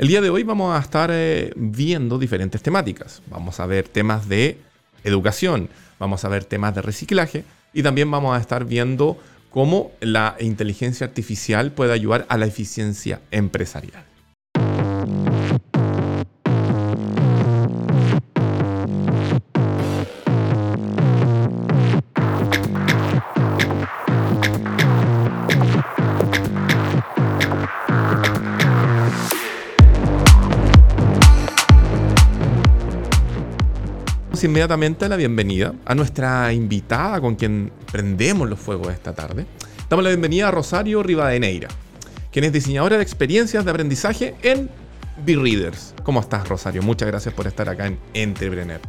El día de hoy vamos a estar eh, viendo diferentes temáticas. Vamos a ver temas de educación, vamos a ver temas de reciclaje y también vamos a estar viendo cómo la inteligencia artificial puede ayudar a la eficiencia empresarial. Inmediatamente la bienvenida a nuestra invitada con quien prendemos los fuegos esta tarde. Damos la bienvenida a Rosario Rivadeneira, quien es diseñadora de experiencias de aprendizaje en B-Readers. ¿Cómo estás, Rosario? Muchas gracias por estar acá en Entrepreneur.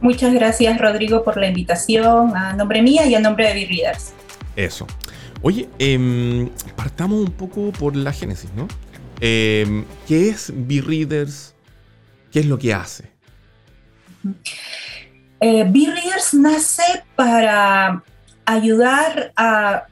Muchas gracias, Rodrigo, por la invitación a nombre mía y a nombre de B-Readers. Eso. Oye, em, partamos un poco por la génesis, ¿no? Em, ¿Qué es B-Readers? ¿Qué es lo que hace? Eh, B-Readers nace para ayudar a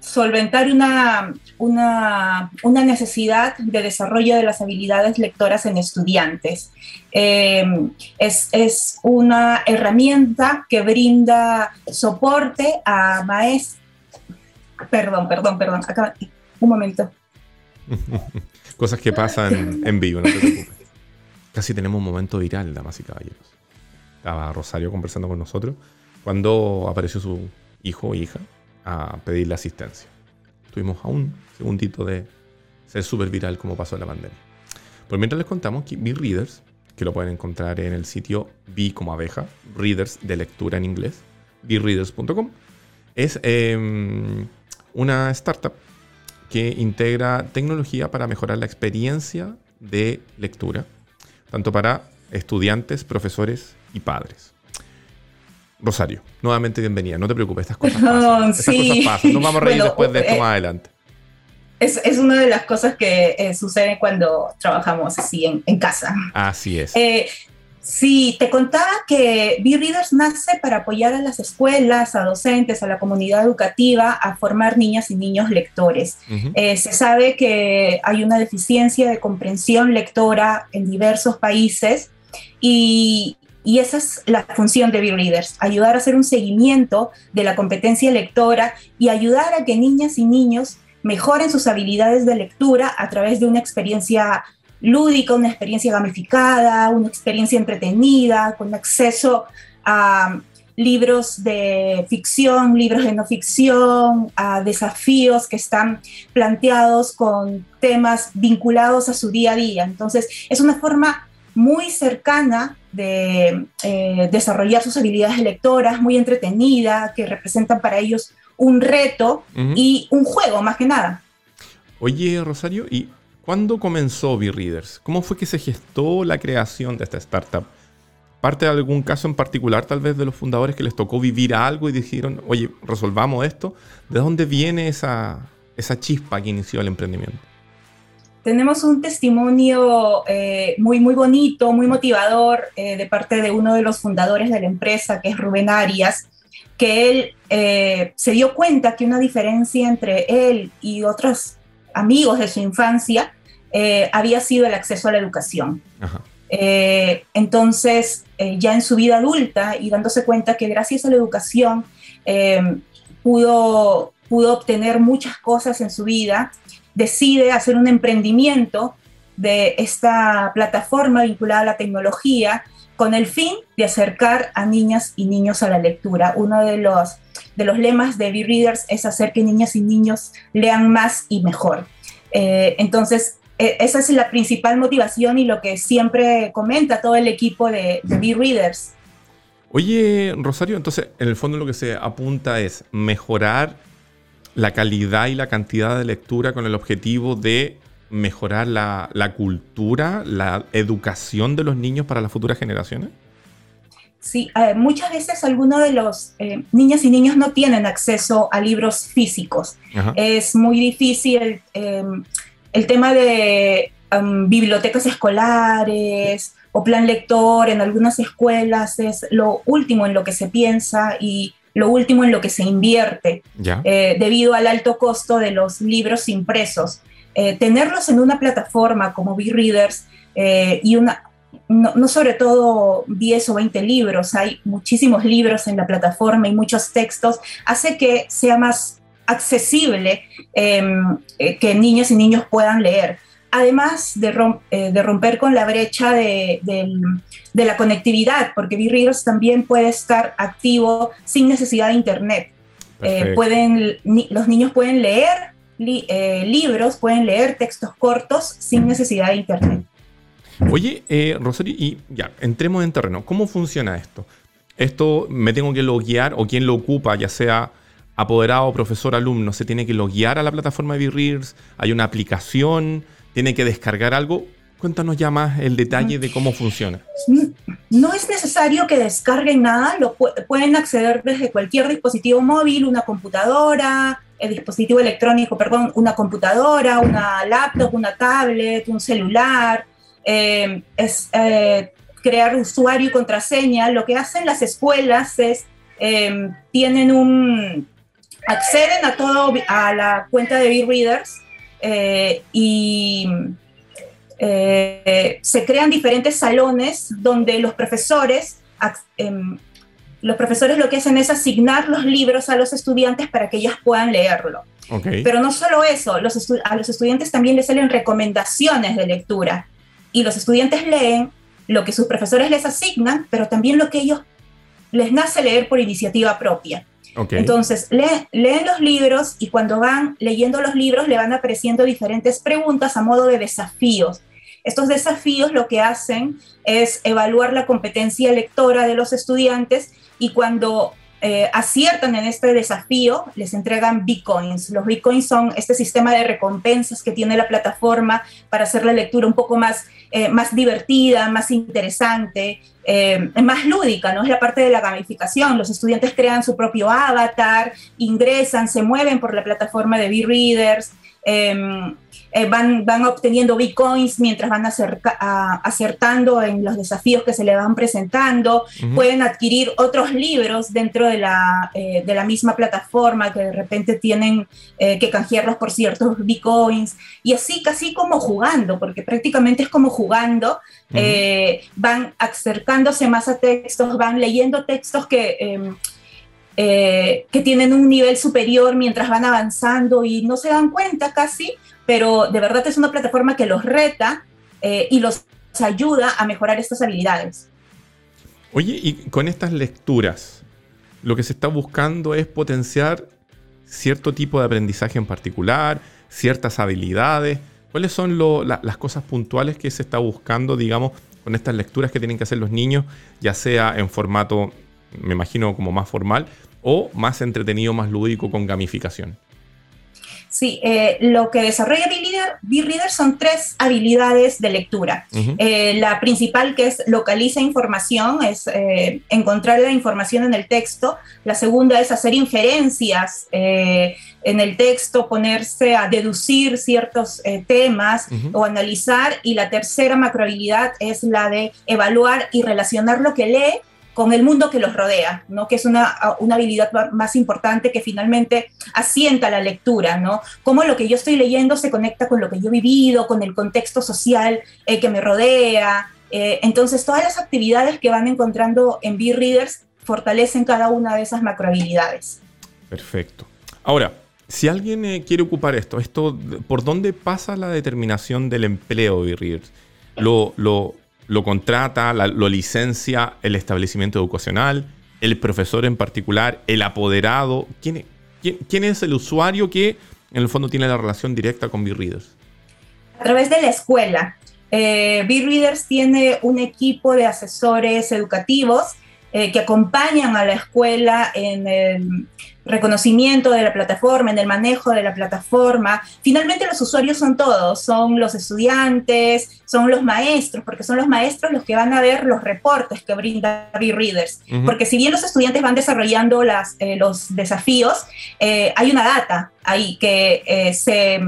solventar una, una, necesidad de desarrollo de las habilidades lectoras en estudiantes. Em, es, una herramienta que brinda soporte a maestros. Perdón, perdón, perdón. un momento. Cosas que pasan en vivo, no te preocupes. Casi tenemos un momento viral, damas y caballeros. Estaba Rosario conversando con nosotros cuando apareció su hijo o hija a pedirle asistencia. Tuvimos a un segundito de ser súper viral como pasó en la pandemia. Pues mientras les contamos que B-Readers, que lo pueden encontrar en el sitio B como abeja, Readers de lectura en inglés, breaders.com, es em, una startup que integra tecnología para mejorar la experiencia de lectura tanto para estudiantes, profesores y padres. Rosario, nuevamente bienvenida. No te preocupes, estas cosas pasan. Estas cosas pasan. Nos vamos a reír después de esto eh, más adelante. Es, es, una de las cosas que eh, sucede cuando trabajamos así en, en casa. Así es. Eh, Sí, te contaba que B-Readers nace para apoyar a las escuelas, a docentes, a la comunidad educativa a formar niñas y niños lectores. Eh, se sabe que hay una deficiencia de comprensión lectora en diversos países y, y esa es la función de B-Readers, ayudar a hacer un seguimiento de la competencia lectora y ayudar a que niñas y niños mejoren sus habilidades de lectura a través de una experiencia lúdica, una experiencia gamificada, una experiencia entretenida, con acceso a libros de ficción, libros de no ficción, a desafíos que están planteados con temas vinculados a su día a día. Entonces, es una forma muy cercana de eh, desarrollar sus habilidades lectoras, muy entretenida, que representan para ellos un reto y un juego, más que nada. Oye, Rosario, ¿y ¿Cuándo comenzó B-Readers? ¿Cómo fue que se gestó la creación de esta startup? ¿Parte de algún caso en particular, tal vez de los fundadores que les tocó vivir algo y dijeron, oye, resolvamos esto? ¿De dónde viene esa, esa chispa que inició el emprendimiento? Tenemos un testimonio eh, muy, muy bonito, muy motivador eh, de parte de uno de los fundadores de la empresa, que es Rubén Arias, que él eh, se dio cuenta que una diferencia entre él y otros amigos de su infancia eh, había sido el acceso a la educación. Eh, entonces, eh, ya en su vida adulta y dándose cuenta que gracias a la educación pudo, pudo obtener muchas cosas en su vida, decide hacer un emprendimiento de esta plataforma vinculada a la tecnología con el fin de acercar a niñas y niños a la lectura. Uno de los, de los lemas de B-Readers es hacer que niñas y niños lean más y mejor. Eh, entonces, esa es la principal motivación y lo que siempre comenta todo el equipo de, de B-Readers. Oye, Rosario, entonces, en el fondo lo que se apunta es mejorar la calidad y la cantidad de lectura con el objetivo de mejorar la, cultura, la educación de los niños para las futuras generaciones? Sí, eh, muchas veces algunos de los eh, niñas y niños no tienen acceso a libros físicos. Es muy difícil em, el tema de bibliotecas escolares o plan lector en algunas escuelas es lo último en lo que se piensa y lo último en lo que se invierte eh, debido al alto costo de los libros impresos. tenerlos en una plataforma como B-Readers y una, no, sobre todo 10 o 20 libros, hay muchísimos libros en la plataforma y muchos textos, hace que sea más accesible em, que niños y niños puedan leer además de, eh, de, romper con la brecha de, la conectividad, porque B-Readers también puede estar activo sin necesidad de Internet. Eh, pueden, los niños pueden leer eh, libros, pueden leer textos cortos sin necesidad de Internet. Oye, Rosario, y ya, entremos en terreno. ¿Cómo funciona esto? Esto me tengo que loguear o quien lo ocupa, ya sea apoderado, profesor, alumno, se tiene que loguear a la plataforma de. Hay una aplicación tiene que descargar algo. Cuéntanos ya más el detalle de cómo funciona. No es necesario que descarguen nada, pueden acceder desde cualquier dispositivo móvil, una computadora, el dispositivo electrónico, perdón, una computadora, una laptop, una tablet, un celular. Eh, es eh, crear usuario y contraseña. Lo que hacen las escuelas es eh, tienen un acceden a todo a la cuenta de B-Readers eh, y eh, se crean diferentes salones donde los profesores, em, los profesores lo que hacen es asignar los libros a los estudiantes para que ellos puedan leerlo. Pero no solo eso, los a los estudiantes también les salen recomendaciones de lectura y los estudiantes leen lo que sus profesores les asignan, pero también lo que ellos les nace leer por iniciativa propia. Entonces, leen los libros y cuando van leyendo los libros le van apareciendo diferentes preguntas a modo de desafíos. Estos desafíos lo que hacen es evaluar la competencia lectora de los estudiantes y cuando eh, aciertan en este desafío, les entregan bitcoins. Los bitcoins son este sistema de recompensas que tiene la plataforma para hacer la lectura un poco más, eh, más divertida, más interesante, eh, más lúdica, ¿no? Es la parte de la gamificación. Los estudiantes crean su propio avatar, ingresan, se mueven por la plataforma de B-Readers. Em, eh, van, van obteniendo bitcoins mientras van acertando en los desafíos que se le van presentando, pueden adquirir otros libros dentro de la, eh, de la misma plataforma que de repente tienen eh, que canjearlos por ciertos bitcoins, y así casi como jugando, porque prácticamente es como jugando, van acercándose más a textos, van leyendo textos que... Em, que tienen un nivel superior mientras van avanzando y no se dan cuenta casi pero de verdad es una plataforma que los reta eh, y los ayuda a mejorar estas habilidades. Oye, y con estas lecturas, lo que se está buscando es potenciar cierto tipo de aprendizaje en particular, ciertas habilidades. ¿Cuáles son las cosas puntuales que se está buscando, digamos, con estas lecturas que tienen que hacer los niños, ya sea en formato, me imagino, como más formal, o más entretenido, más lúdico, con gamificación? Sí, eh, lo que desarrolla B-Reader son tres habilidades de lectura. Eh, la principal que es localiza información, es eh, encontrar la información en el texto. La segunda es hacer inferencias en el texto, ponerse a deducir ciertos temas o analizar. Y la tercera macrohabilidad es la de evaluar y relacionar lo que lee con el mundo que los rodea, ¿no? que es una, una, habilidad más importante que finalmente asienta la lectura, ¿no? cómo lo que yo estoy leyendo se conecta con lo que yo he vivido, con el contexto social eh, que me rodea. Eh, entonces, todas las actividades que van encontrando en B-Readers fortalecen cada una de esas macrohabilidades. Perfecto. Ahora, si alguien eh, quiere ocupar esto, esto, ¿por dónde pasa la determinación del empleo de B-Readers? ¿Lo, lo, lo contrata, lo licencia el establecimiento educacional, el profesor en particular, el apoderado. ¿Quién, es el usuario que en el fondo tiene la relación directa con B-Readers? A través de la escuela. Eh, B-Readers tiene un equipo de asesores educativos eh, que acompañan a la escuela en el reconocimiento de la plataforma, en el manejo de la plataforma. Finalmente los usuarios son todos, son los estudiantes, son los maestros, porque son los maestros los que van a ver los reportes que brinda B-Readers. Porque si bien los estudiantes van desarrollando las, eh, los desafíos, eh, hay una data ahí que se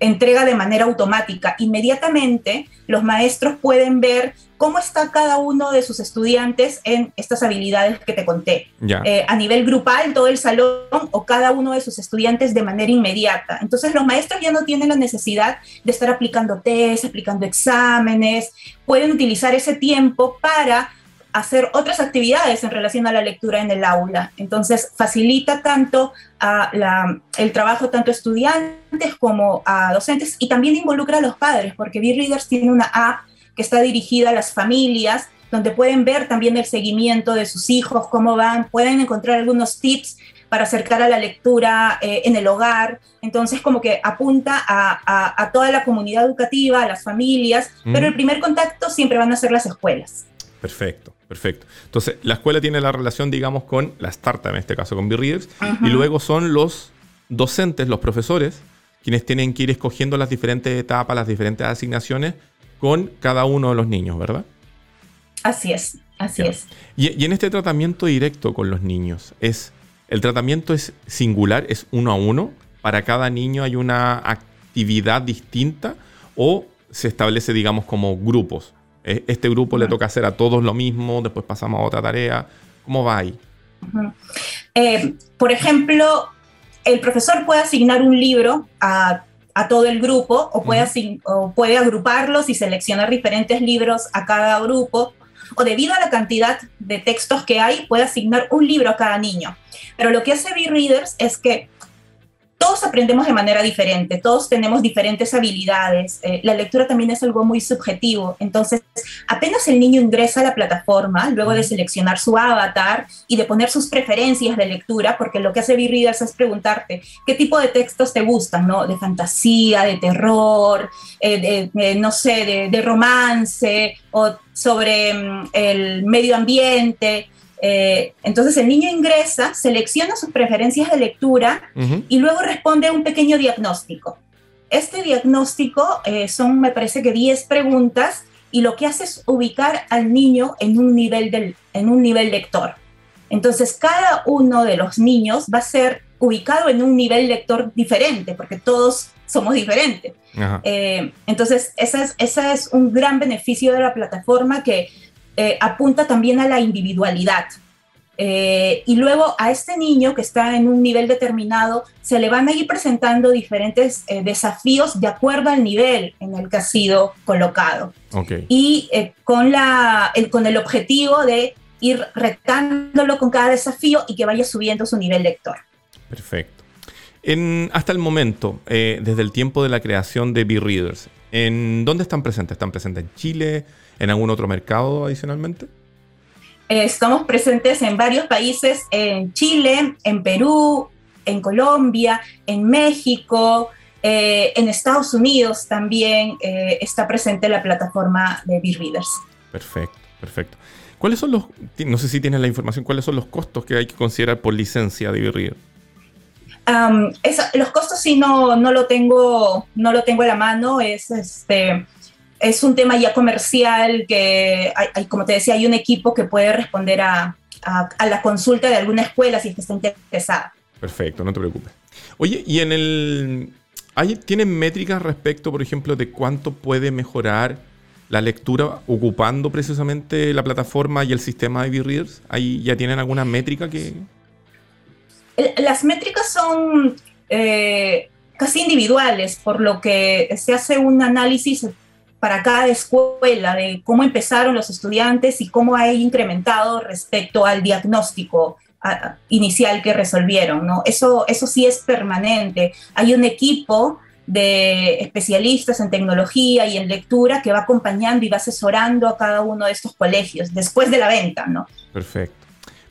entrega de manera automática. Inmediatamente los maestros pueden ver cómo está cada uno de sus estudiantes en estas habilidades que te conté. Eh, a nivel grupal, todo el salón o cada uno de sus estudiantes de manera inmediata. Entonces los maestros ya no tienen la necesidad de estar aplicando test, aplicando exámenes, pueden utilizar ese tiempo para hacer otras actividades en relación a la lectura en el aula. Entonces, facilita tanto a el trabajo tanto a estudiantes como a docentes y también involucra a los padres, porque B-Readers tiene una app que está dirigida a las familias, donde pueden ver también el seguimiento de sus hijos, cómo van, pueden encontrar algunos tips para acercar a la lectura eh, en el hogar. Entonces, como que apunta a, toda la comunidad educativa, a las familias, pero el primer contacto siempre van a ser las escuelas. Perfecto. Perfecto. Entonces, la escuela tiene la relación, digamos, con la startup, en este caso con B-Readers, y luego son los docentes, los profesores, quienes tienen que ir escogiendo las diferentes etapas, las diferentes asignaciones con cada uno de los niños, ¿verdad? Así es, así es. Y, en este tratamiento directo con los niños, ¿es el tratamiento es singular, es uno a uno? ¿Para cada niño hay una actividad distinta? ¿O se establece, digamos, como grupos? E, este grupo le toca hacer a todos lo mismo, después pasamos a otra tarea. ¿Cómo va ahí? Eh, por ejemplo, el profesor puede asignar un libro a, todo el grupo o puede, o puede agruparlos y seleccionar diferentes libros a cada grupo o debido a la cantidad de textos que hay, puede asignar un libro a cada niño. Pero lo que hace B-Readers es que todos aprendemos de manera diferente, todos tenemos diferentes habilidades. Eh, la lectura también es algo muy subjetivo. Entonces, apenas el niño ingresa a la plataforma, luego de seleccionar su avatar y de poner sus preferencias de lectura, porque lo que hace B-Readers es preguntarte qué tipo de textos te gustan, ¿no? De fantasía, de terror, eh, de, no sé, de romance o sobre mm, el medio ambiente. Eh, entonces el niño ingresa, selecciona sus preferencias de lectura y luego responde a un pequeño diagnóstico. Este diagnóstico eh, son, me parece que 10 preguntas y lo que hace es ubicar al niño en un nivel, del, en un nivel lector. Entonces cada uno de los niños va a ser ubicado en un nivel lector diferente, porque todos somos diferentes. Eh, entonces, ese es, ese es un gran beneficio de la plataforma que eh, apunta también a la individualidad. Eh, y luego a este niño que está en un nivel determinado se le van a ir presentando diferentes eh, desafíos de acuerdo al nivel en el que ha sido colocado. Y con, la, el, con el objetivo de ir retándolo con cada desafío y que vaya subiendo su nivel lector. Perfecto. En, hasta el momento, desde el tiempo de la creación de B-Readers, ¿en dónde están presentes? ¿Están presentes en Chile? En algún otro mercado adicionalmente? Eh, estamos presentes en varios países, en Chile, en Perú, en Colombia, en México, eh, en Estados Unidos también eh, está presente la plataforma de B-Readers. Perfecto, perfecto. ¿Cuáles son los, no sé si tienes la información, cuáles son los costos que hay que considerar por licencia de B-Reader? los costos sí no, no, lo tengo, no lo tengo a la mano, es este, es un tema ya comercial que, hay, como te decía, hay un equipo que puede responder a, la consulta de alguna escuela si es que está interesada. Perfecto, no te preocupes. Oye, ¿y en el... ¿hay, ¿Tienen métricas respecto, por ejemplo, de cuánto puede mejorar la lectura ocupando precisamente la plataforma y el sistema de B-Readers? ¿Ahí ya tienen alguna métrica que...? Las métricas son eh, casi individuales, por lo que se hace un análisis para cada escuela de cómo empezaron los estudiantes y cómo ha incrementado respecto al diagnóstico inicial que resolvieron, ¿no? Eso, eso sí es permanente. Hay un equipo de especialistas en tecnología y en lectura que va acompañando y va asesorando a cada uno de estos colegios después de la venta, ¿no? Perfecto.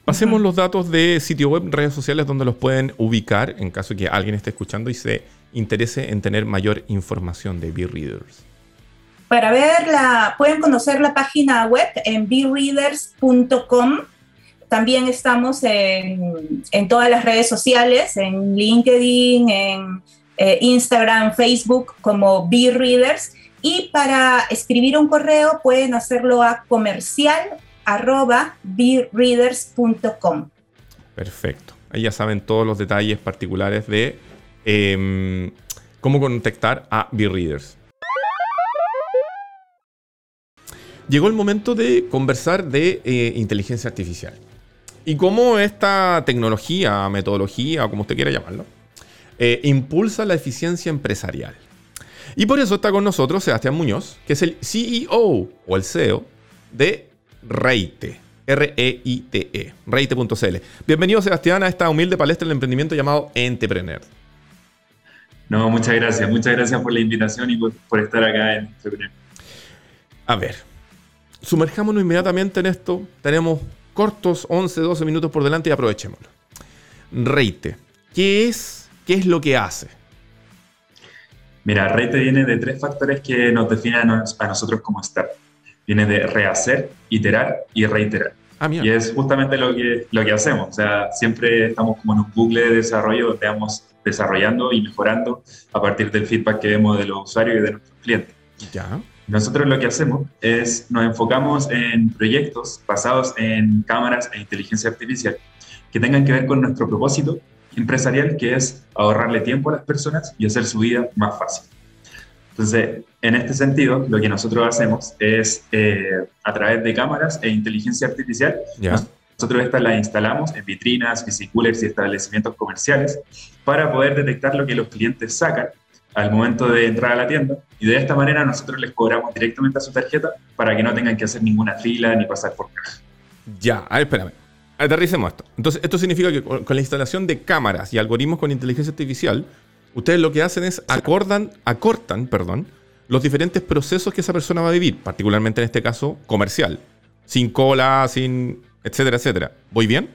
Pasemos los datos de sitio web, redes sociales donde los pueden ubicar en caso que alguien esté escuchando y se interese en tener mayor información de B-Readers. Para verla, pueden conocer la página web en bereaders.com. También estamos en, todas las redes sociales, en LinkedIn, en eh, Instagram, Facebook, como BeReaders. Y para escribir un correo pueden hacerlo a comercial Perfecto. Ahí ya saben todos los detalles particulares de em, cómo contactar a B-Readers. Llegó el momento de conversar de eh, inteligencia artificial y cómo esta tecnología, metodología, como usted quiera llamarlo, eh, impulsa la eficiencia empresarial. Y por eso está con nosotros Sebastián Muñoz, que es el CEO o el CEO de Reite. R-E-I-T-E, reite.cl. Bienvenido, Sebastián, a esta humilde palestra del emprendimiento llamado Entrepreneur. No, muchas gracias. Muchas gracias por la invitación y por, estar acá en Entrepreneur. A ver, sumerjámonos inmediatamente en esto. Tenemos cortos 11, 12 minutos por delante y aprovechémoslo. Reite, ¿qué es? ¿Qué es lo que hace? Mira, Reite viene de tres factores que nos definen a nosotros como startup viene de rehacer, iterar y reiterar. Ah, y es justamente lo que, lo que hacemos. O sea, siempre estamos como en un bucle de desarrollo donde vamos desarrollando y mejorando a partir del feedback que vemos de los usuarios y de nuestros clientes. Ya. Nosotros lo que hacemos es nos enfocamos en proyectos basados en cámaras e inteligencia artificial que tengan que ver con nuestro propósito empresarial, que es ahorrarle tiempo a las personas y hacer su vida más fácil. Entonces, en este sentido, lo que nosotros hacemos es, eh, a través de cámaras e inteligencia artificial, nosotros estas las instalamos en vitrinas, bicicoolers y establecimientos comerciales para poder detectar lo que los clientes sacan al momento de entrar a la tienda y de esta manera nosotros les cobramos directamente a su tarjeta para que no tengan que hacer ninguna fila ni pasar por caja. Ya, a ver, espérame. Aterricemos esto. Entonces, esto significa que con la instalación de cámaras y algoritmos con inteligencia artificial, ustedes lo que hacen es acordan, acortan perdón, los diferentes procesos que esa persona va a vivir, particularmente en este caso comercial, sin cola, sin etcétera, etcétera. ¿Voy bien?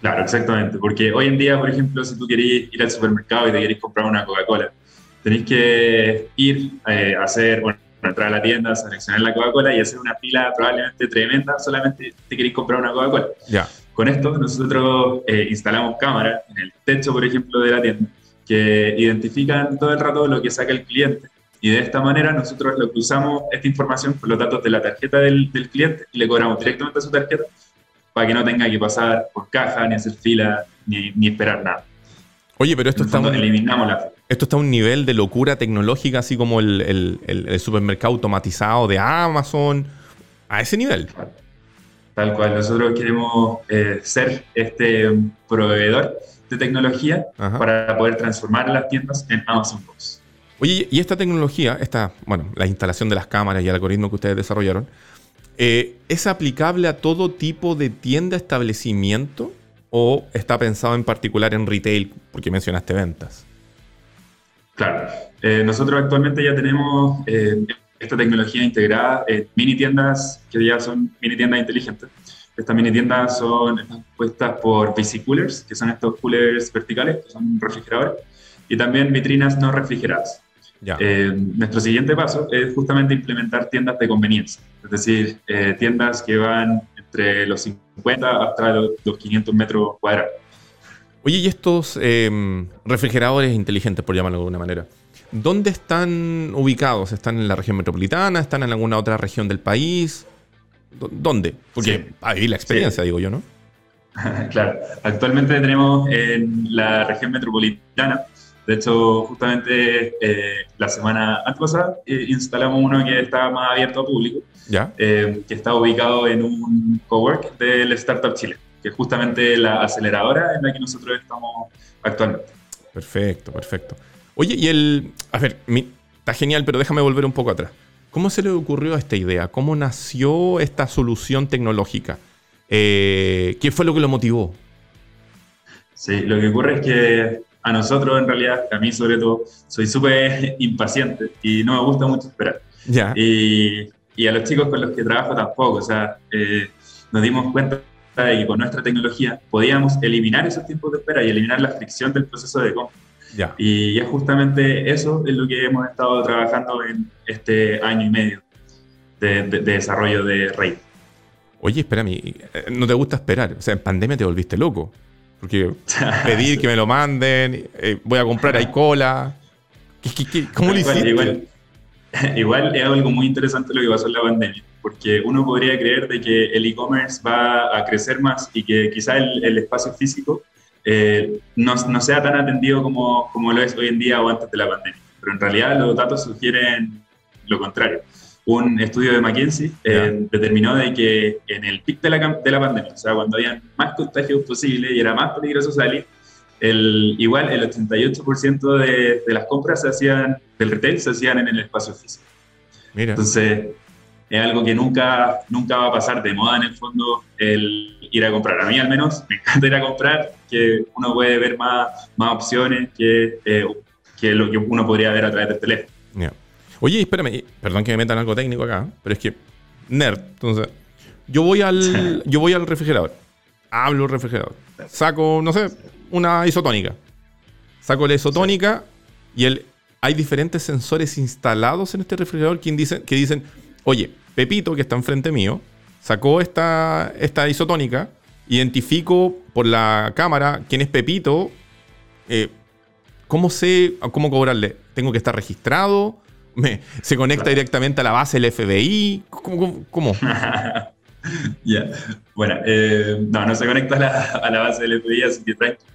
Claro, exactamente, porque hoy en día, por ejemplo, si tú querés ir al supermercado y te querés comprar una Coca-Cola, tenéis que ir eh, a hacer, bueno, entrar a la tienda, seleccionar la Coca-Cola y hacer una fila probablemente tremenda, solamente te queréis comprar una Coca-Cola. Ya. Con esto nosotros eh, instalamos cámaras en el techo, por ejemplo, de la tienda que identifican todo el rato lo que saca el cliente. Y de esta manera nosotros le cruzamos esta información con los datos de la tarjeta del, del cliente y le cobramos directamente a su tarjeta para que no tenga que pasar por caja, ni hacer fila, ni, ni esperar nada. Oye, pero esto está, un, eliminamos la esto está a un nivel de locura tecnológica, así como el, el, el, supermercado automatizado de Amazon, a ese nivel. Tal cual, nosotros queremos eh, ser este proveedor de tecnología para poder transformar las tiendas en Amazon Box. Oye, y esta tecnología, esta, bueno, la instalación de las cámaras y el algoritmo que ustedes desarrollaron, eh, ¿es aplicable a todo tipo de tienda, establecimiento o está pensado en particular en retail, porque mencionaste ventas? Claro, eh, nosotros actualmente ya tenemos eh, esta tecnología integrada mini tiendas que ya son mini tiendas inteligentes estas mini tiendas son compuestas por coolers, que son estos coolers verticales, que son refrigeradores, y también vitrinas no refrigeradas. Eh, nuestro siguiente paso es justamente implementar tiendas de conveniencia, es decir, eh, tiendas que van entre los 50 hasta los, 500 metros cuadrados. Oye, ¿y estos em, refrigeradores inteligentes, por llamarlo de alguna manera, dónde están ubicados? ¿Están en la región metropolitana? ¿Están en alguna otra región del país? ¿Dónde? Porque ahí la experiencia, digo yo, ¿no? claro. Actualmente tenemos en la región metropolitana, de hecho, justamente eh, la semana antepasada eh, instalamos uno que está más abierto a público, ¿Ya? Eh, que está ubicado en un cowork del Startup Chile, que es justamente la aceleradora en la que nosotros estamos actualmente. Perfecto, perfecto. Oye, y el... A ver, está genial, pero déjame volver un poco atrás. ¿Cómo se le ocurrió esta idea? ¿Cómo nació esta solución tecnológica? ¿Qué fue lo que lo motivó? Sí, lo que ocurre es que a nosotros, en realidad, a mí sobre todo, soy súper impaciente y no me gusta mucho esperar. Y, y, a los chicos con los que trabajo tampoco. O sea, eh, nos dimos cuenta de que con nuestra tecnología podíamos eliminar esos tiempos de espera y eliminar la fricción del proceso de compra. Y es justamente eso es lo que hemos estado trabajando en este año y medio de, desarrollo de Rey. Oye, espérame, eh, ¿no te gusta esperar? O sea, en pandemia te volviste loco. Porque pedir que me lo manden, eh, voy a comprar, hay cola. cómo lo hiciste? Igual, igual, es algo muy interesante lo que pasó en la pandemia, porque uno podría creer de que el e-commerce va a crecer más y que quizá el, el espacio físico eh, no, no, sea tan atendido como, como lo es hoy en día o antes de la pandemia. Pero en realidad los datos sugieren lo contrario. Un estudio de McKinsey eh, determinó de que en el pic de la, de la pandemia, o sea, cuando había más contagios posibles y era más peligroso salir, el, igual el 88% de, de, las compras se hacían, del retail se hacían en el espacio físico. Mira. Entonces, es algo que nunca, nunca va a pasar de moda en el fondo el ir a comprar. A mí al menos me encanta ir a comprar, que uno puede ver más, más opciones que, eh, que lo que uno podría ver a través del teléfono. Oye, espérame, perdón que me metan algo técnico acá, pero es que nerd, entonces yo voy al yo voy al refrigerador, hablo el refrigerador, saco, no sé, una isotónica. Saco la isotónica y el hay diferentes sensores instalados en este refrigerador que dicen, que dicen, oye, Pepito, que está enfrente mío, sacó esta, esta isotónica, identifico por la cámara quién es Pepito, eh, ¿cómo sé cómo cobrarle? ¿Tengo que estar registrado? Me, ¿Se conecta directamente a la base del FBI? ¿Cómo? cómo? ya, bueno, eh, no, no se conecta a la, a la, base del FBI, así que tranquilo.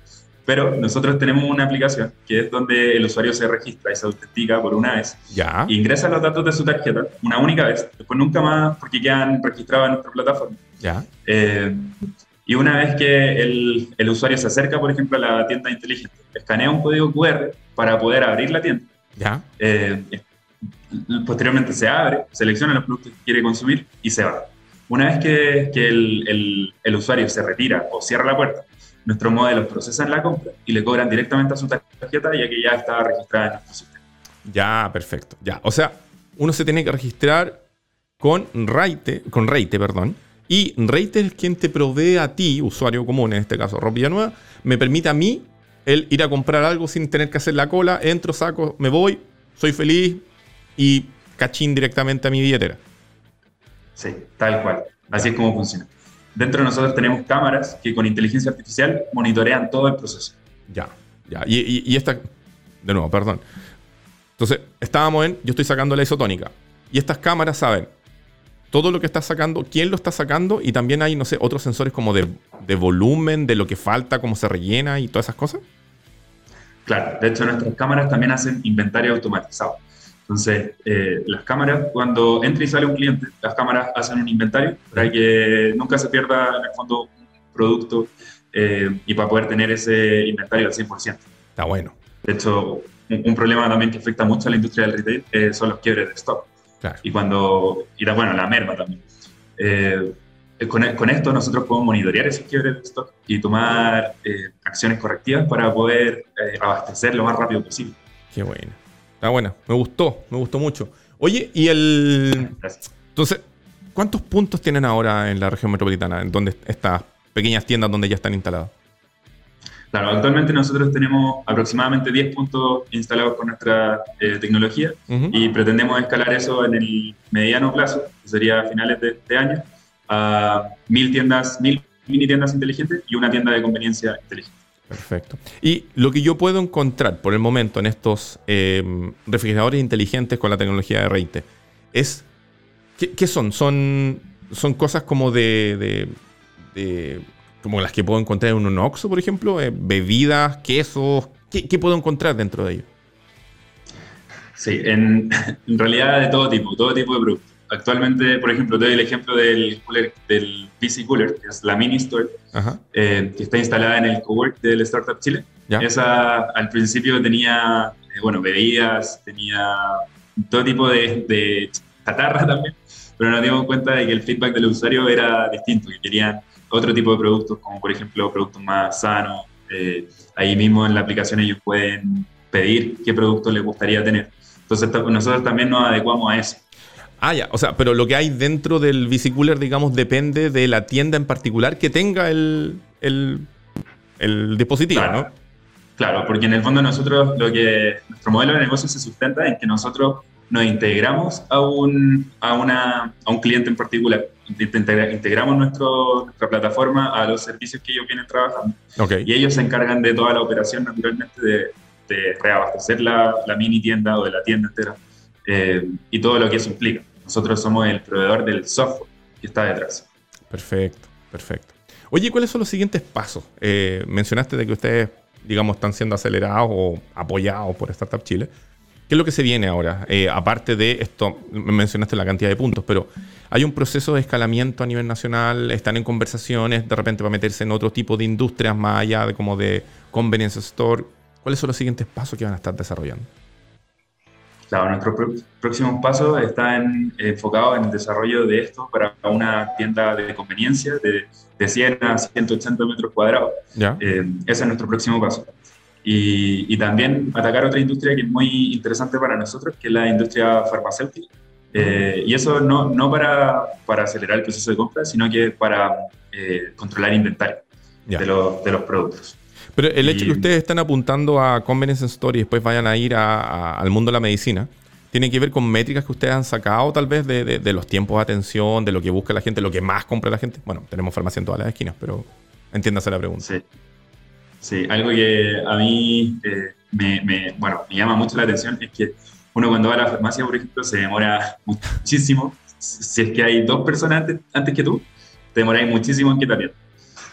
Pero nosotros tenemos una aplicación que es donde el usuario se registra y se autentica por una vez. Ya. Ingresa los datos de su tarjeta una única vez, después nunca más porque quedan registrados en nuestra plataforma. Ya. Eh, y una vez que el, el, usuario se acerca, por ejemplo, a la tienda inteligente, escanea un código QR para poder abrir la tienda. Ya. Eh, posteriormente se abre, selecciona los productos que quiere consumir y se va. Una vez que, el, usuario se retira o cierra la puerta, nuestros modelos procesan la compra y le cobran directamente a su tarjeta ya que ya está registrada en nuestro sistema. Ya, perfecto. Ya, o sea, uno se tiene que registrar con Reite, con Reite, perdón, y Reite es quien te provee a ti, usuario común, en este caso Rob Nueva, me permite a mí el ir a comprar algo sin tener que hacer la cola, entro, saco, me voy, soy feliz y cachín directamente a mi billetera. Sí, tal cual. Así es como funciona. Dentro de nosotros tenemos cámaras que con inteligencia artificial monitorean todo el proceso. Ya, ya. Y, esta, de nuevo, perdón. Entonces, estábamos en, yo estoy sacando la isotónica. Y estas cámaras saben todo lo que está sacando, quién lo está sacando, y también hay, no sé, otros sensores como de, de volumen, de lo que falta, cómo se rellena y todas esas cosas. Claro, de hecho nuestras cámaras también hacen inventario automatizado. Entonces, eh, las cámaras, cuando entra y sale un cliente, las cámaras hacen un inventario para que nunca se pierda en el fondo un producto eh, y para poder tener ese inventario al 100%. Está bueno. De hecho, un, problema también que afecta mucho a la industria del retail eh, son los quiebres de stock. Claro. Y cuando, y bueno, la merma también. Con, con, esto nosotros podemos monitorear esos quiebres de stock y tomar acciones correctivas para poder abastecer lo más rápido posible. Qué bueno. Está buena, me gustó, me gustó mucho. Oye, y el. Entonces, ¿cuántos puntos tienen ahora en la región metropolitana, en donde estas pequeñas tiendas donde ya están instaladas? Claro, actualmente nosotros tenemos aproximadamente 10 puntos instalados con nuestra eh, tecnología y pretendemos escalar eso en el mediano plazo, que sería a finales de este año, a mil tiendas, mil mini tiendas inteligentes y una tienda de conveniencia inteligente. Perfecto. Y lo que yo puedo encontrar por el momento en estos em, refrigeradores inteligentes con la tecnología de Reite es. ¿Qué, son? son? Son cosas como de, como las que puedo encontrar en un Oxxo, por ejemplo, eh, bebidas, quesos. ¿Qué, puedo encontrar dentro de ellos? Sí, en, en realidad de todo tipo, todo tipo de productos. Actualmente, por ejemplo, te doy el ejemplo del, cooler, del Cooler, que es la mini store, eh, que está instalada en el cowork del Startup Chile. Esa al principio tenía, eh, bueno, bebidas, tenía todo tipo de, de chatarra también, pero nos dimos cuenta de que el feedback del usuario era distinto, que querían otro tipo de productos, como por ejemplo productos más sanos. Eh, ahí mismo en la aplicación ellos pueden pedir qué producto les gustaría tener. Entonces nosotros también nos adecuamos a eso. Ah, ya. O sea, pero lo que hay dentro del bicicooler, digamos, depende de la tienda en particular que tenga el, dispositivo, claro. ¿no? Claro, porque en el fondo nosotros, lo que nuestro modelo de negocio se sustenta en que nosotros nos integramos a un, a una, a un cliente en particular. Integramos nuestro, nuestra plataforma a los servicios que ellos vienen trabajando. Okay. Y ellos se encargan de toda la operación, naturalmente, de, de reabastecer la, la, mini tienda o de la tienda entera eh, y todo lo que eso implica. Nosotros somos el proveedor del software que está detrás. Perfecto, perfecto. Oye, ¿cuáles son los siguientes pasos? Eh, mencionaste de que ustedes, digamos, están siendo acelerados o apoyados por Startup Chile. ¿Qué es lo que se viene ahora? Eh, aparte de esto, mencionaste la cantidad de puntos, pero hay un proceso de escalamiento a nivel nacional, están en conversaciones, de repente va a meterse en otro tipo de industrias más allá de como de convenience store. ¿Cuáles son los siguientes pasos que van a estar desarrollando? Claro, nuestro próximo paso está enfocado en el desarrollo de esto para una tienda de conveniencia de, de 100 a 180 metros cuadrados. Eh, ese es nuestro próximo paso. Y, también atacar otra industria que es muy interesante para nosotros, que es la industria farmacéutica. Eh, y eso no, no para, para, acelerar el proceso de compra, sino que para eh, controlar inventario de, de, los productos. Pero el hecho de que ustedes están apuntando a Convenience Store y después vayan a ir al mundo de la medicina, tiene que ver con métricas que ustedes han sacado tal vez de, de, los tiempos de atención, de lo que busca la gente, lo que más compra la gente. Bueno, tenemos farmacia en todas las esquinas, pero entiéndase la pregunta. Sí. Sí, algo que a mí eh, me, bueno, me llama mucho la atención es que uno cuando va a la farmacia, por ejemplo, se demora muchísimo. Si es que hay dos personas antes, que tú, te demoráis muchísimo en que te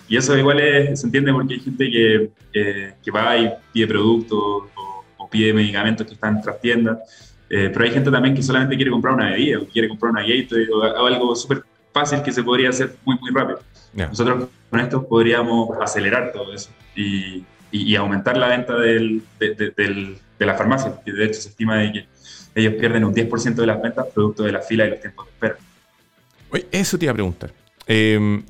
Y eso igual se entiende porque hay gente que, eh, que va y pide productos o, pide medicamentos que están tras tiendas. Eh, pero hay gente también que solamente quiere comprar una bebida o quiere comprar una gate o algo súper fácil que se podría hacer muy, muy rápido. Nosotros con esto podríamos acelerar todo eso y, y, aumentar la venta del, de, de, la farmacia, que de hecho se estima de que ellos pierden un 10% de las ventas producto de la fila y los tiempos de espera. Eso te iba a preguntar. Em,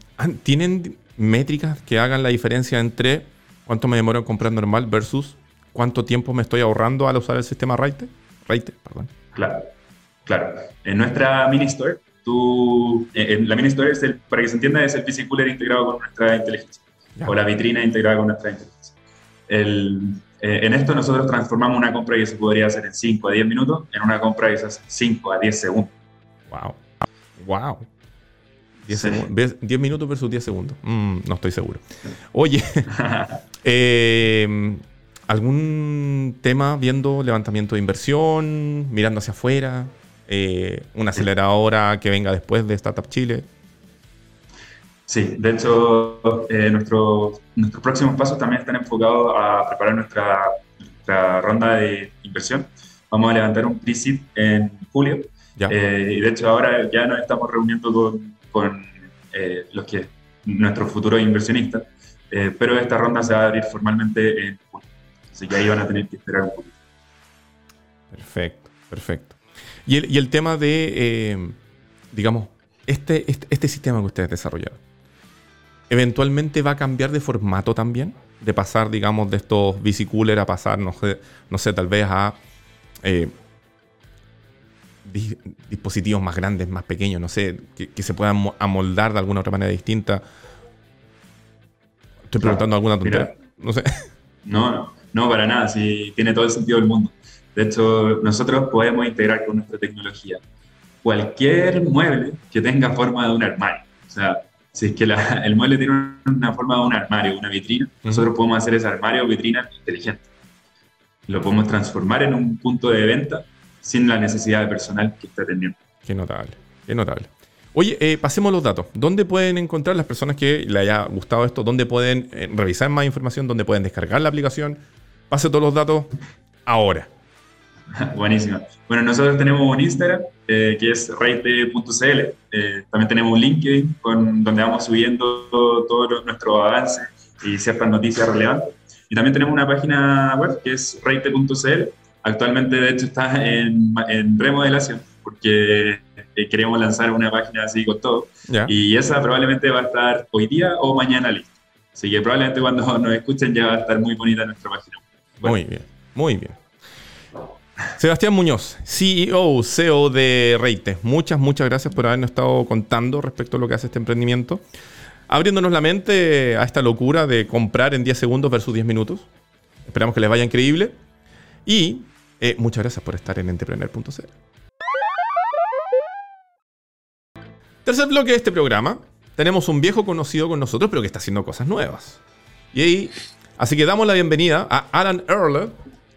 ¿Tienen métricas que hagan la diferencia entre cuánto me demoro en comprar normal versus cuánto tiempo me estoy ahorrando al usar el sistema Raite? Raite, perdón. Claro, claro. En nuestra mini store tú, eh, la mini store, es el, para que se entienda, es el PC Cooler integrado con nuestra inteligencia, o la vitrina integrada con nuestra inteligencia. El, eh, en esto nosotros transformamos una compra que se podría hacer en 5 a 10 minutos en una compra que se hace en 5 a 10 segundos. Wow. Wow. 10, minutos versus 10 segundos. Mm, no estoy seguro. Oye, eh, ¿algún tema viendo levantamiento de inversión, mirando hacia afuera? eh, una aceleradora que venga después de Startup Chile? Sí, de hecho, eh, nuestros próximos pasos también están enfocados a preparar nuestra, ronda de inversión. Vamos a levantar un pre en julio. Eh, y de hecho, ahora ya nos estamos reuniendo con, con eh, los que nuestros futuros inversionistas, pero esta ronda se va a abrir formalmente en julio. Así que ahí van a tener que esperar un poquito. Perfecto, perfecto. Y el, tema de, eh, digamos, este, este, este, sistema que ustedes desarrollaron, ¿eventualmente va a cambiar de formato también? De pasar, digamos, de estos bicicoolers a pasar, no sé, no sé tal vez a eh, dispositivos más grandes, más pequeños, no sé, que, se puedan amoldar de alguna otra manera distinta. Estoy preguntando alguna tontería. no sé. No, no, no, para nada. Sí, tiene todo el sentido del mundo. De hecho, nosotros podemos integrar con nuestra tecnología cualquier mueble que tenga forma de un armario. O sea, si es que el mueble tiene una forma de un armario, una vitrina, nosotros podemos hacer ese armario o vitrina inteligente. Lo podemos transformar en un punto de venta sin la necesidad de personal que esté atendiendo. Qué notable, qué notable. Oye, eh, pasemos los datos. ¿Dónde pueden encontrar las personas que le haya gustado esto? ¿Dónde pueden eh, revisar más información? ¿Dónde pueden descargar la aplicación? Pase todos los datos ahora. Buenísimo. Bueno, nosotros tenemos un Instagram eh, que es reite.cl. Eh, también tenemos un LinkedIn con, donde vamos subiendo todo, todo nuestro avance y ciertas noticias relevantes. Y también tenemos una página web que es reite.cl. Actualmente, de hecho, está en, en remodelación porque eh, queremos lanzar una página así con todo. Y esa probablemente va a estar hoy día o mañana lista. Así que probablemente cuando nos escuchen ya va a estar muy bonita nuestra página. Muy bien, muy bien. Sebastián Muñoz, CEO, CEO de Reite. Muchas, muchas gracias por habernos estado contando respecto a lo que hace este emprendimiento. Abriéndonos la mente a esta locura de comprar en 10 segundos versus 10 minutos. Esperamos que les vaya increíble. Y eh, muchas gracias por estar en entrepreneur.cl. Tercer bloque de este programa. Tenemos un viejo conocido con nosotros, pero que está haciendo cosas nuevas. Y ahí, así que damos la bienvenida a Alan Earle,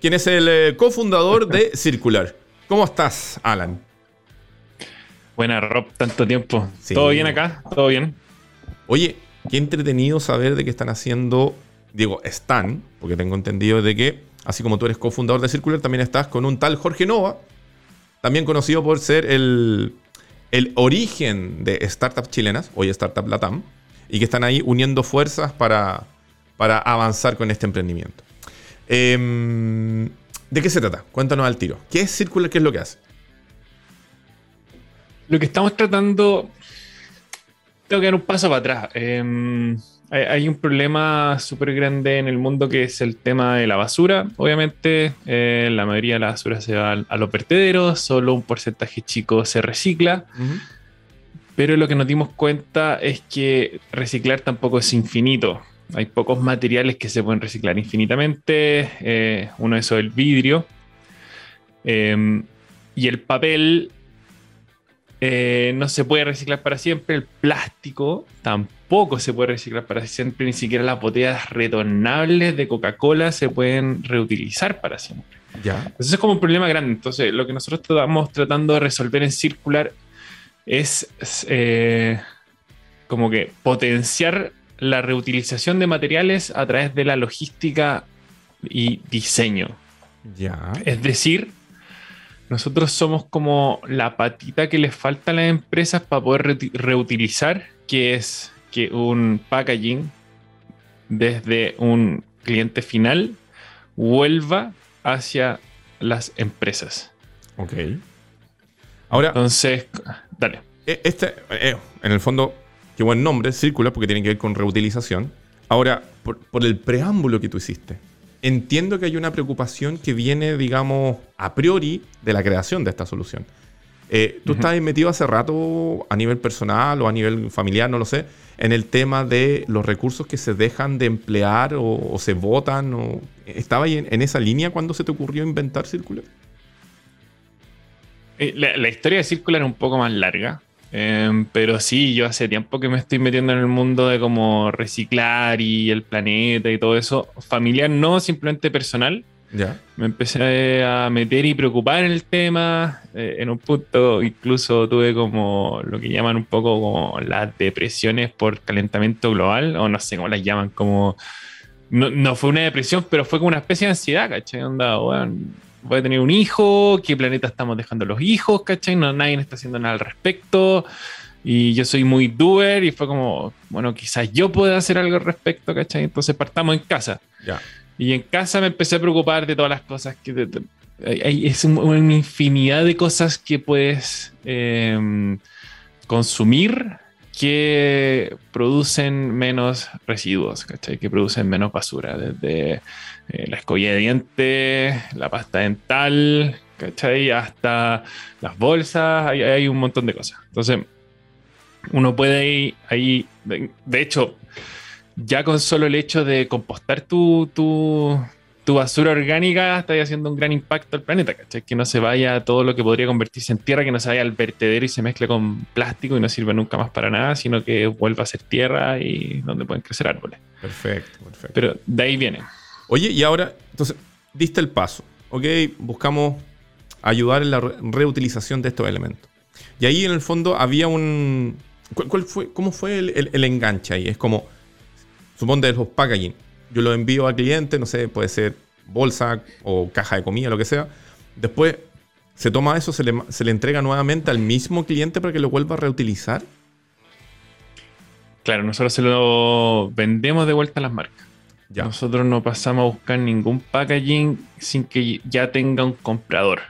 quien es el eh, cofundador de Circular. ¿Cómo estás, Alan? Buena, Rob, tanto tiempo. ¿Todo bien acá? ¿Todo bien? Oye, qué entretenido saber de que están haciendo, digo, están, porque tengo entendido de que, así como tú eres cofundador de Circular, también estás con un tal Jorge Nova, también conocido por ser el, el origen de startups chilenas, hoy Startup Latam, y que están ahí uniendo fuerzas para, para avanzar con este emprendimiento. Em, ¿De qué se trata? Cuéntanos al tiro. ¿Qué es Circular? ¿Qué es lo que hace? Lo que estamos tratando. Tengo que dar un paso para atrás. Em, hay, un problema súper grande en el mundo que es el tema de la basura. Obviamente, eh, la mayoría de la basura se va a los vertederos, solo un porcentaje chico se recicla. Pero lo que nos dimos cuenta es que reciclar tampoco es infinito. Hay pocos materiales que se pueden reciclar infinitamente. Eh, uno de esos es el vidrio. Em, y el papel eh, no se puede reciclar para siempre. El plástico tampoco se puede reciclar para siempre. Ni siquiera las botellas retornables de Coca-Cola se pueden reutilizar para siempre. Ya. Entonces es como un problema grande. Entonces lo que nosotros estamos tratando de resolver en circular es eh, como que potenciar la reutilización de materiales a través de la logística y diseño. Ya. Es decir, nosotros somos como la patita que les falta a las empresas para poder reutilizar, que es que un packaging desde un cliente final vuelva hacia las empresas. Ok. Ahora. Entonces, dale. E, este, eh, en el fondo, qué buen nombre, Círculo, porque tiene que ver con reutilización. Ahora, por, el preámbulo que tú hiciste, entiendo que hay una preocupación que viene, digamos, a priori de la creación de esta solución. Eh, tú estás metido hace rato a nivel personal o a nivel familiar, no lo sé, en el tema de los recursos que se dejan de emplear o, se votan. O, ¿Estaba en, esa línea cuando se te ocurrió inventar Círculo? Eh, la, la, historia de Círculo era un poco más larga. Em, pero sí, yo hace tiempo que me estoy metiendo en el mundo de cómo reciclar y el planeta y todo eso. Familiar no, simplemente personal. Ya. Me empecé a meter y preocupar en el tema. Eh, en un punto incluso tuve como lo que llaman un poco como las depresiones por calentamiento global, o no sé cómo las llaman, como... No, no fue una depresión, pero fue como una especie de ansiedad, ¿cachai? Onda, bueno, voy a tener un hijo, qué planeta estamos dejando los hijos, ¿cachai? No, nadie está haciendo nada al respecto. Y yo soy muy doer y fue como, bueno, quizás yo pueda hacer algo al respecto, ¿cachai? Entonces partamos en casa. Ya. Y en casa me empecé a preocupar de todas las cosas que... hay, es una infinidad de cosas que puedes em, consumir que producen menos residuos, ¿cachai? Que producen menos basura, desde eh, la escobilla de dientes, la pasta dental, ¿cachai? Hasta las bolsas, hay, un montón de cosas. Entonces, uno puede ir ahí, de, hecho, ya con solo el hecho de compostar tu, tu, tu basura orgánica, está haciendo un gran impacto al planeta, ¿cachai? Que no se vaya todo lo que podría convertirse en tierra, que no se vaya al vertedero y se mezcle con plástico y no sirva nunca más para nada, sino que vuelva a ser tierra y donde pueden crecer árboles. Perfecto, perfecto. Pero de ahí viene. Oye, y ahora, entonces, diste el paso, ¿ok? Buscamos ayudar en la reutilización de estos elementos. Y ahí en el fondo había un... ¿Cuál, fue, ¿Cómo fue el, enganche ahí? Es como, suponte los packaging. Yo lo envío al cliente, no sé, puede ser bolsa o caja de comida, lo que sea. Después se toma eso, se le, se le entrega nuevamente al mismo cliente para que lo vuelva a reutilizar. Claro, nosotros se lo vendemos de vuelta a las marcas. Nosotros no pasamos a buscar ningún packaging sin que ya tenga un comprador.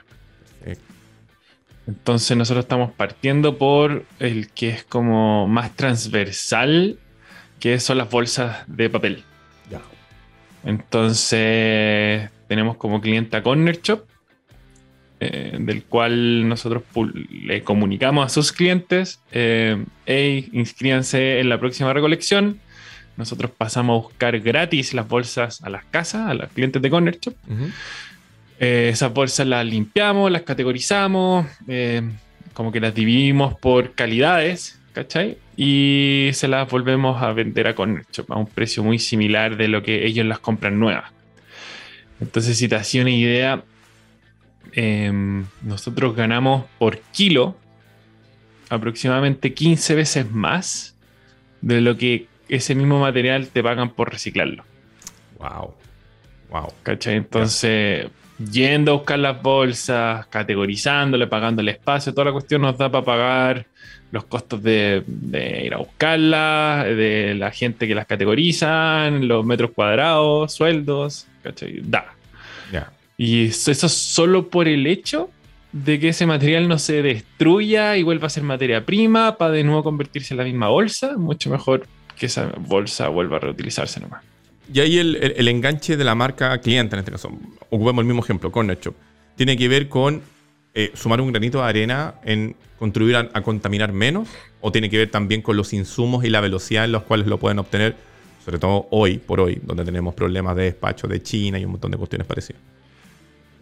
Entonces nosotros estamos partiendo por el que es como más transversal, que son las bolsas de papel. Entonces tenemos como cliente a Corner Shop, eh, del cual nosotros le comunicamos a sus clientes, eh, hey, inscríbanse en la próxima recolección nosotros pasamos a buscar gratis las bolsas a las casas, a los clientes de Corner Shop. Eh, esas bolsas las limpiamos, las categorizamos, eh, como que las dividimos por calidades, ¿cachai? Y se las volvemos a vender a Corner Shop a un precio muy similar de lo que ellos las compran nuevas. Entonces, si te hacía una idea, em, nosotros ganamos por kilo aproximadamente 15 veces más de lo que ese mismo material te pagan por reciclarlo. Wow. Wow. ¿Cachai? Entonces, yendo a buscar las bolsas, categorizándole, pagando el espacio, toda la cuestión nos da para pagar los costos de, ir a buscarlas, de la gente que las categorizan, los metros cuadrados, sueldos, ¿cachai? Da. Y eso, eso solo por el hecho de que ese material no se destruya y vuelva a ser materia prima para de nuevo convertirse en la misma bolsa, mucho mejor que esa bolsa vuelva a reutilizarse nomás. Y ahí el, enganche de la marca cliente, en este caso, ocupemos el mismo ejemplo, Corner Shop, tiene que ver con eh, sumar un granito de arena en contribuir a, contaminar menos, o tiene que ver también con los insumos y la velocidad en los cuales lo pueden obtener, sobre todo hoy por hoy, donde tenemos problemas de despacho de China y un montón de cuestiones parecidas.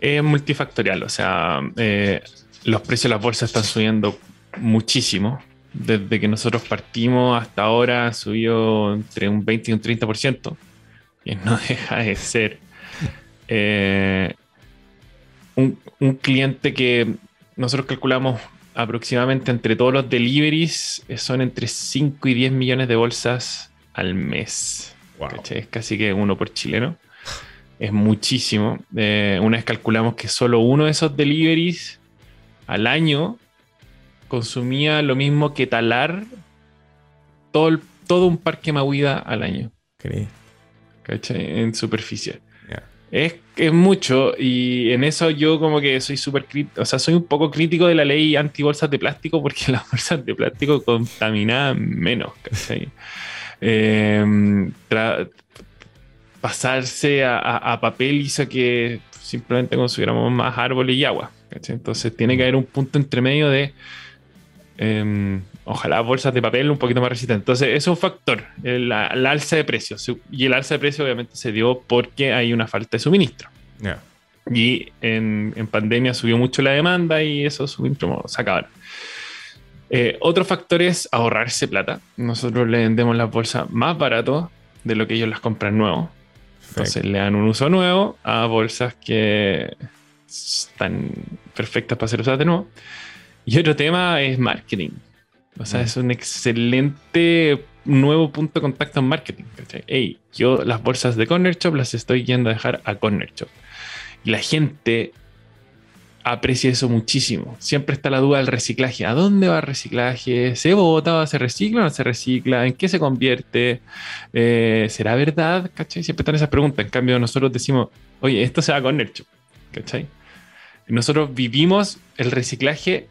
Es multifactorial, o sea, eh, los precios de las bolsas están subiendo muchísimo. Desde que nosotros partimos hasta ahora ha subido entre un 20 y un 30% que no deja de ser eh, un, cliente que nosotros calculamos aproximadamente entre todos los deliveries eh, son entre 5 y 10 millones de bolsas al mes. Es casi que uno por chileno. Es muchísimo. Eh, una vez calculamos que solo uno de esos deliveries al año consumía lo mismo que talar todo, todo un parque Mahuida al año. ¿Crees? ¿Cachai? En superficie. Es, es, mucho y en eso yo como que soy súper crítico, o sea, soy un poco crítico de la ley anti bolsas de plástico porque las bolsas de plástico contaminan menos, ¿cachai? Em, pasarse a, papel hizo que simplemente consumiéramos más árboles y agua, ¿cachai? Entonces tiene que haber un punto entre medio de... Em, ojalá bolsas de papel un poquito más resistentes. Entonces, eso es un factor, el, alza de precios. Y el alza de precios obviamente se dio porque hay una falta de suministro. Y en, pandemia subió mucho la demanda y esos suministros se acabaron. Eh, otro factor es ahorrarse plata. Nosotros le vendemos las bolsas más barato de lo que ellos las compran nuevo. Entonces le dan un uso nuevo a bolsas que están perfectas para ser usadas de nuevo. Y otro tema es marketing. O sea, es un excelente nuevo punto de contacto en marketing. Hey, yo las bolsas de Corner Shop las estoy yendo a dejar a Corner Shop. Y la gente aprecia eso muchísimo. Siempre está la duda del reciclaje. ¿A dónde va el reciclaje? ¿Se bota? ¿Se recicla o no se recicla? ¿En qué se convierte? Eh, ¿Será verdad? ¿Cachai? Siempre están esas preguntas. En cambio, nosotros decimos, oye, esto se va a Corner Shop. ¿Cachai? Nosotros vivimos el reciclaje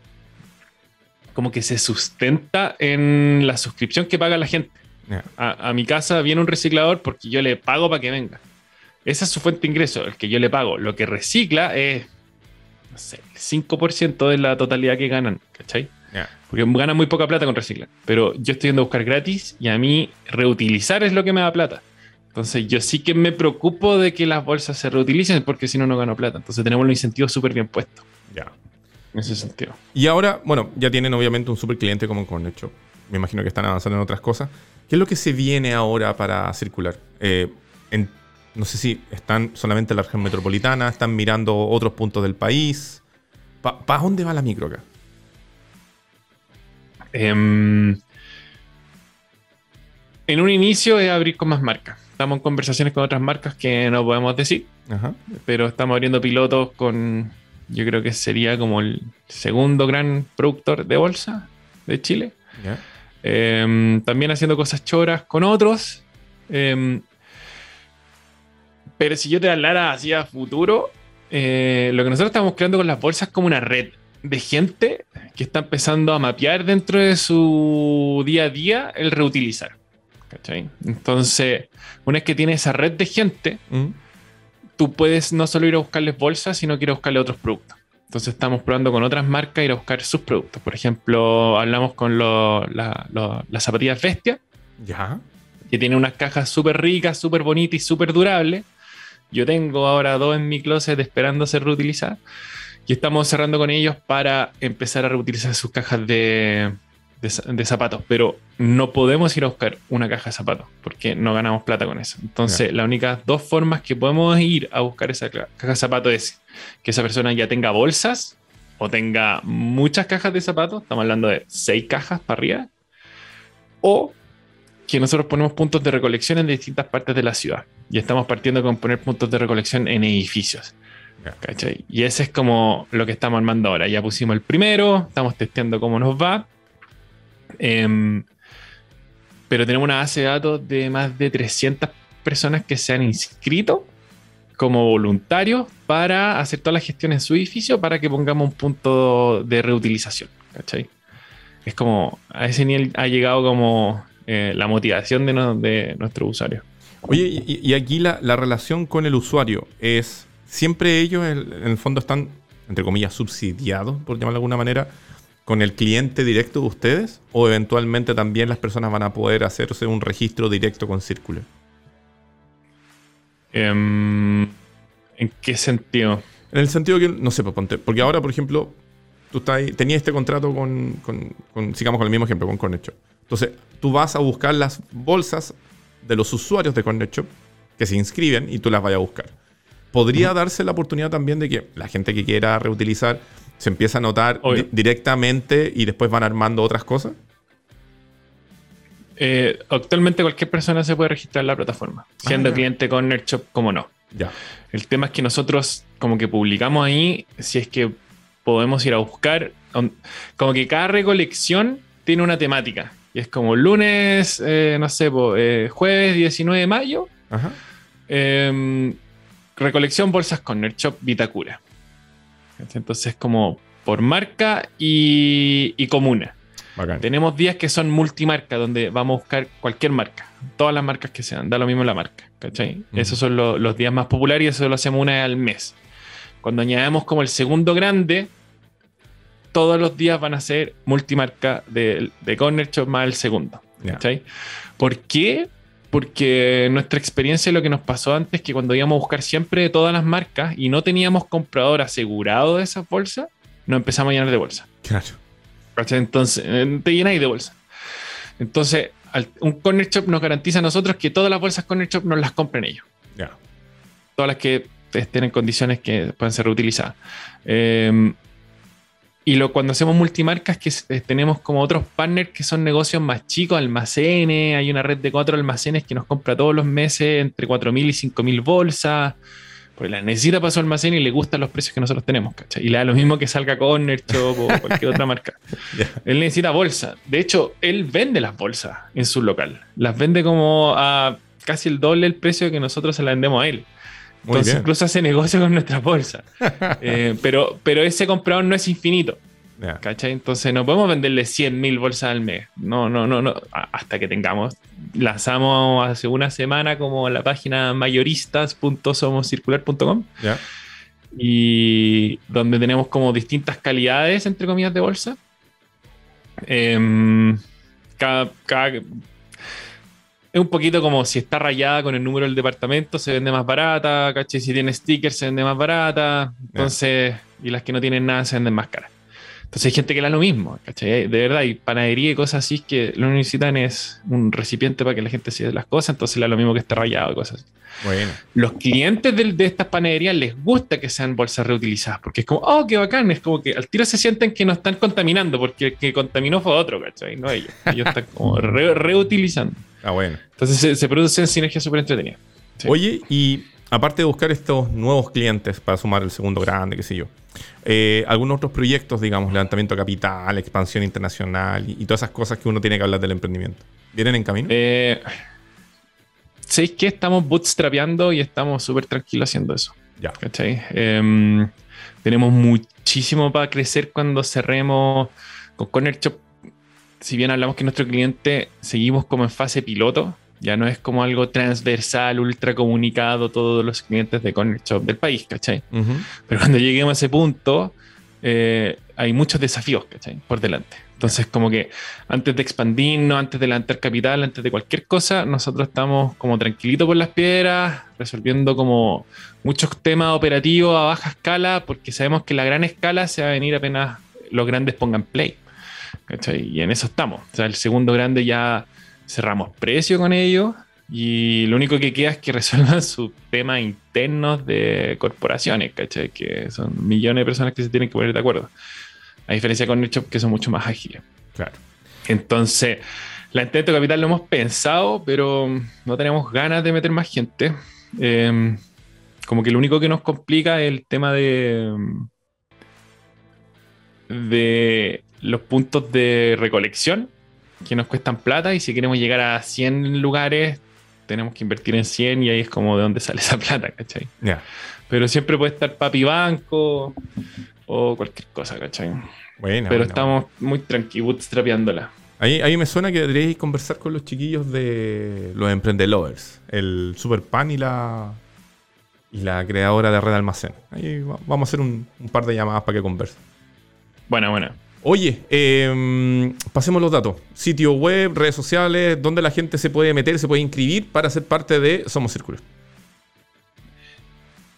como que se sustenta en la suscripción que paga la gente. A, mi casa viene un reciclador porque yo le pago para que venga. Esa es su fuente de ingreso, el que yo le pago. Lo que recicla es, no sé, el 5% de la totalidad que ganan, ¿cachai? Porque ganan muy poca plata con reciclar. Pero yo estoy yendo a buscar gratis y a mí reutilizar es lo que me da plata. Entonces yo sí que me preocupo de que las bolsas se reutilicen porque si no, no gano plata. Entonces tenemos los incentivos súper bien puestos. Ya en ese sentido. Y ahora, bueno, ya tienen obviamente un super cliente como con hecho. Me imagino que están avanzando en otras cosas. ¿Qué es lo que se viene ahora para circular? Eh, no sé si están solamente en la región metropolitana, están mirando otros puntos del país. ¿Para dónde va la micro acá? Em, en un inicio es abrir con más marcas. Estamos en conversaciones con otras marcas que no podemos decir, pero estamos abriendo pilotos con yo creo que sería como el segundo gran productor de bolsa de Chile. Em, también haciendo cosas choras con otros. Em, pero si yo te hablara hacia futuro, eh, lo que nosotros estamos creando con las bolsas es como una red de gente que está empezando a mapear dentro de su día a día el reutilizar. Entonces, una vez que tiene esa red de gente, mm tú puedes no solo ir a buscarles bolsas, sino que ir a buscarle otros productos. Entonces estamos probando con otras marcas ir a buscar sus productos. Por ejemplo, hablamos con las zapatillas Bestia. Ya. Que tiene unas cajas súper ricas, súper bonitas y súper durables. Yo tengo ahora dos en mi closet esperando ser reutilizadas. Y estamos cerrando con ellos para empezar a reutilizar sus cajas de, de, zapatos, pero no podemos ir a buscar una caja de zapatos porque no ganamos plata con eso. Entonces, las únicas dos formas que podemos ir a buscar esa caja de zapatos es que esa persona ya tenga bolsas o tenga muchas cajas de zapatos, estamos hablando de seis cajas para arriba, o que nosotros ponemos puntos de recolección en distintas partes de la ciudad. Y estamos partiendo con poner puntos de recolección en edificios. ¿cachai? Y ese es como lo que estamos armando ahora. Ya pusimos el primero, estamos testeando cómo nos va. Em, pero tenemos una base de datos de más de 300 personas que se han inscrito como voluntarios para hacer todas las gestiones en su edificio para que pongamos un punto de reutilización. ¿cachai? Es como, a ese nivel ha llegado como eh, la motivación de, de nuestros usuarios. Oye, y, aquí la, relación con el usuario es, siempre ellos en, el fondo están, entre comillas, subsidiados, por llamarlo de alguna manera, con el cliente directo de ustedes, o eventualmente también las personas van a poder hacerse un registro directo con Circular. Em, ¿En qué sentido? En el sentido que, no sé, pues, porque ahora, por ejemplo, tú tenías este contrato con, sigamos con el mismo ejemplo, con Corner Entonces, tú vas a buscar las bolsas de los usuarios de Corner que se inscriben y tú las vayas a buscar. ¿Podría darse la oportunidad también de que la gente que quiera reutilizar se empiece a anotar directamente y después van armando otras cosas? Eh, actualmente cualquier persona se puede registrar en la plataforma, siendo ah, cliente Corner Shop como no. Ya. El tema es que nosotros como que publicamos ahí si es que podemos ir a buscar, como que cada recolección tiene una temática. Y es como lunes, eh, no sé, eh, jueves 19 de mayo, em, recolección bolsas Corner Shop Vitacura. Entonces como por marca y, y comuna. Tenemos días que son multimarca, donde vamos a buscar cualquier marca, todas las marcas que sean, da lo mismo la marca, ¿cachai? Esos son los días más populares y eso lo hacemos una vez al mes. Cuando añadamos como el segundo grande, todos los días van a ser multimarca de, de Corner Shop más el segundo. ¿cachai? ¿Por qué? Porque nuestra experiencia, lo que nos pasó antes, que cuando íbamos a buscar siempre todas las marcas y no teníamos comprador asegurado de esas bolsas, nos empezamos a llenar de bolsas. Claro. Entonces, eh, te llenáis de bolsas. Entonces, un corner shop nos garantiza a nosotros que todas las bolsas corner shop nos las compren ellos. Ya. Todas las que estén en condiciones que puedan ser reutilizadas. Em, y lo, cuando hacemos multimarcas, que eh, tenemos como otros partners que son negocios más chicos, almacenes, hay una red de cuatro almacenes que nos compra todos los meses entre 4.000 y 5.000 bolsas. Porque la necesita para su almacén y le gustan los precios que nosotros tenemos, ¿cachai? Y le da lo mismo que salga Corner Shop o cualquier otra marca. Él necesita bolsa. De hecho, él vende las bolsas en su local. Las vende como a casi el doble el precio que nosotros se las vendemos a él. Entonces, incluso hace negocio con nuestra bolsa. Eh, pero, pero ese comprador no es infinito. ¿Cachai? Entonces no podemos venderle 100.000 bolsas al mes. No, no, no, no. Hasta que tengamos. Lanzamos hace una semana como la página mayoristas.somoscircular.com. Y donde tenemos como distintas calidades, entre comillas, de bolsa. Em, cada, es un poquito como si está rayada con el número del departamento, se vende más barata, ¿cachai? Si tiene stickers, se vende más barata. Entonces, y las que no tienen nada se venden más caras. Entonces hay gente que le da lo mismo, ¿cachai? De verdad, y panadería y cosas así que lo que necesitan es un recipiente para que la gente se dé las cosas, entonces le da lo mismo que esté rayado y cosas así. Bueno. Los clientes de, estas panaderías les gusta que sean bolsas reutilizadas, porque es como, oh, qué bacán, es como que al tiro se sienten que no están contaminando, porque el que contaminó fue otro, ¿cachai? No ellos. Ellos están como reutilizando. Ah, bueno. Entonces se, se producen sinergias súper entretenidas. Oye, y aparte de buscar estos nuevos clientes para sumar el segundo grande, qué sé yo, eh, algunos otros proyectos, digamos, levantamiento de capital, expansión internacional y, todas esas cosas que uno tiene que hablar del emprendimiento. ¿Vienen en camino? Eh, sí, que estamos bootstrapeando y estamos súper tranquilos haciendo eso. Ya. Em, tenemos muchísimo para crecer cuando cerremos con Corner Shop. Si bien hablamos que nuestro cliente seguimos como en fase piloto, ya no es como algo transversal, ultra comunicado, todos los clientes de Corner Shop del país, ¿cachai? Pero cuando lleguemos a ese punto, eh, hay muchos desafíos, ¿cachai? Por delante. Entonces, como que antes de expandirnos, antes de levantar capital, antes de cualquier cosa, nosotros estamos como tranquilitos por las piedras, resolviendo como muchos temas operativos a baja escala, porque sabemos que la gran escala se va a venir apenas los grandes pongan play. ¿Cachai? Y en eso estamos. O sea, el segundo grande ya cerramos precio con ellos y lo único que queda es que resuelvan sus temas internos de corporaciones, ¿cachai? Que son millones de personas que se tienen que poner de acuerdo. A diferencia con NetShop, que son mucho más ágiles. Claro. Entonces, La Intento Capital lo hemos pensado, pero no tenemos ganas de meter más gente. Em, como que lo único que nos complica es el tema de, de los puntos de recolección que nos cuestan plata y si queremos llegar a 100 lugares tenemos que invertir en 100 y ahí es como de dónde sale esa plata, ¿cachai? Pero siempre puede estar Papi Banco o cualquier cosa, ¿cachai? Pero estamos muy tranquilos, bootstrapeándola. Ahí, ahí me suena que deberíais conversar con los chiquillos de los emprendedores, el Super Pan y la y la creadora de Red Almacén. Ahí vamos a hacer un, par de llamadas para que conversen. Buena, buena. Oye, em, pasemos los datos. Sitio web, redes sociales, donde la gente se puede meter, se puede inscribir para ser parte de Somos Circular.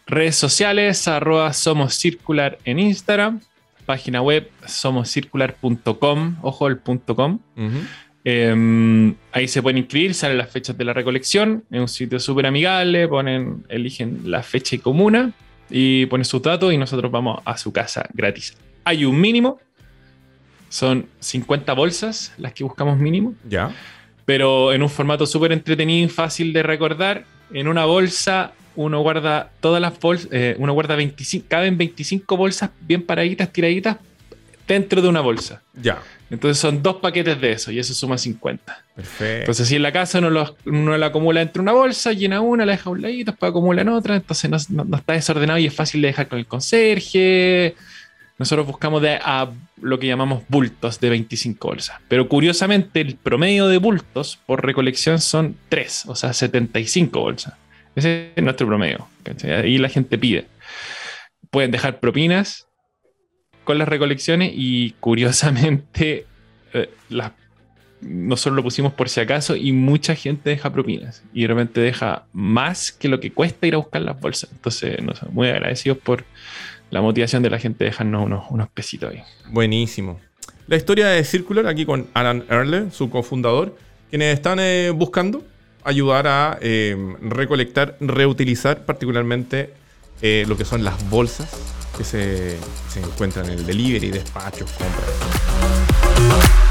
Redes sociales, arroba Somos Circular en Instagram. Página web somoscircular.com, ojo el punto .com. Em, ahí se pueden inscribir, salen las fechas de la recolección. Es un sitio súper amigable. Ponen, eligen la fecha y comuna y ponen sus datos y nosotros vamos a su casa gratis. Hay un mínimo. Son 50 bolsas las que buscamos mínimo. Ya. Pero en un formato súper entretenido y fácil de recordar. En una bolsa uno guarda todas las bolsas, eh, uno guarda 25, caben 25 bolsas bien paraditas, tiraditas dentro de una bolsa. Ya. Entonces son dos paquetes de eso y eso suma 50. Perfecto. Entonces, si en la casa uno, lo, la acumula entre una bolsa, llena una, la deja a un ladito, después acumula en otra, entonces no, está desordenado y es fácil de dejar con el conserje. Nosotros buscamos de lo que llamamos bultos de 25 bolsas. Pero curiosamente, el promedio de bultos por recolección son 3, o sea, 75 bolsas. Ese es nuestro promedio. Ahí la gente pide. Pueden dejar propinas con las recolecciones y curiosamente eh, nosotros lo pusimos por si acaso y mucha gente deja propinas y de repente deja más que lo que cuesta ir a buscar las bolsas. Entonces, no sé, muy agradecidos por la motivación de la gente de dejarnos unos, unos pesitos ahí. Buenísimo. La historia de Circular aquí con Alan Erle, su cofundador, quienes están eh, buscando ayudar a eh, recolectar, reutilizar particularmente lo que son las bolsas que se, se encuentran en el delivery, despachos, compras.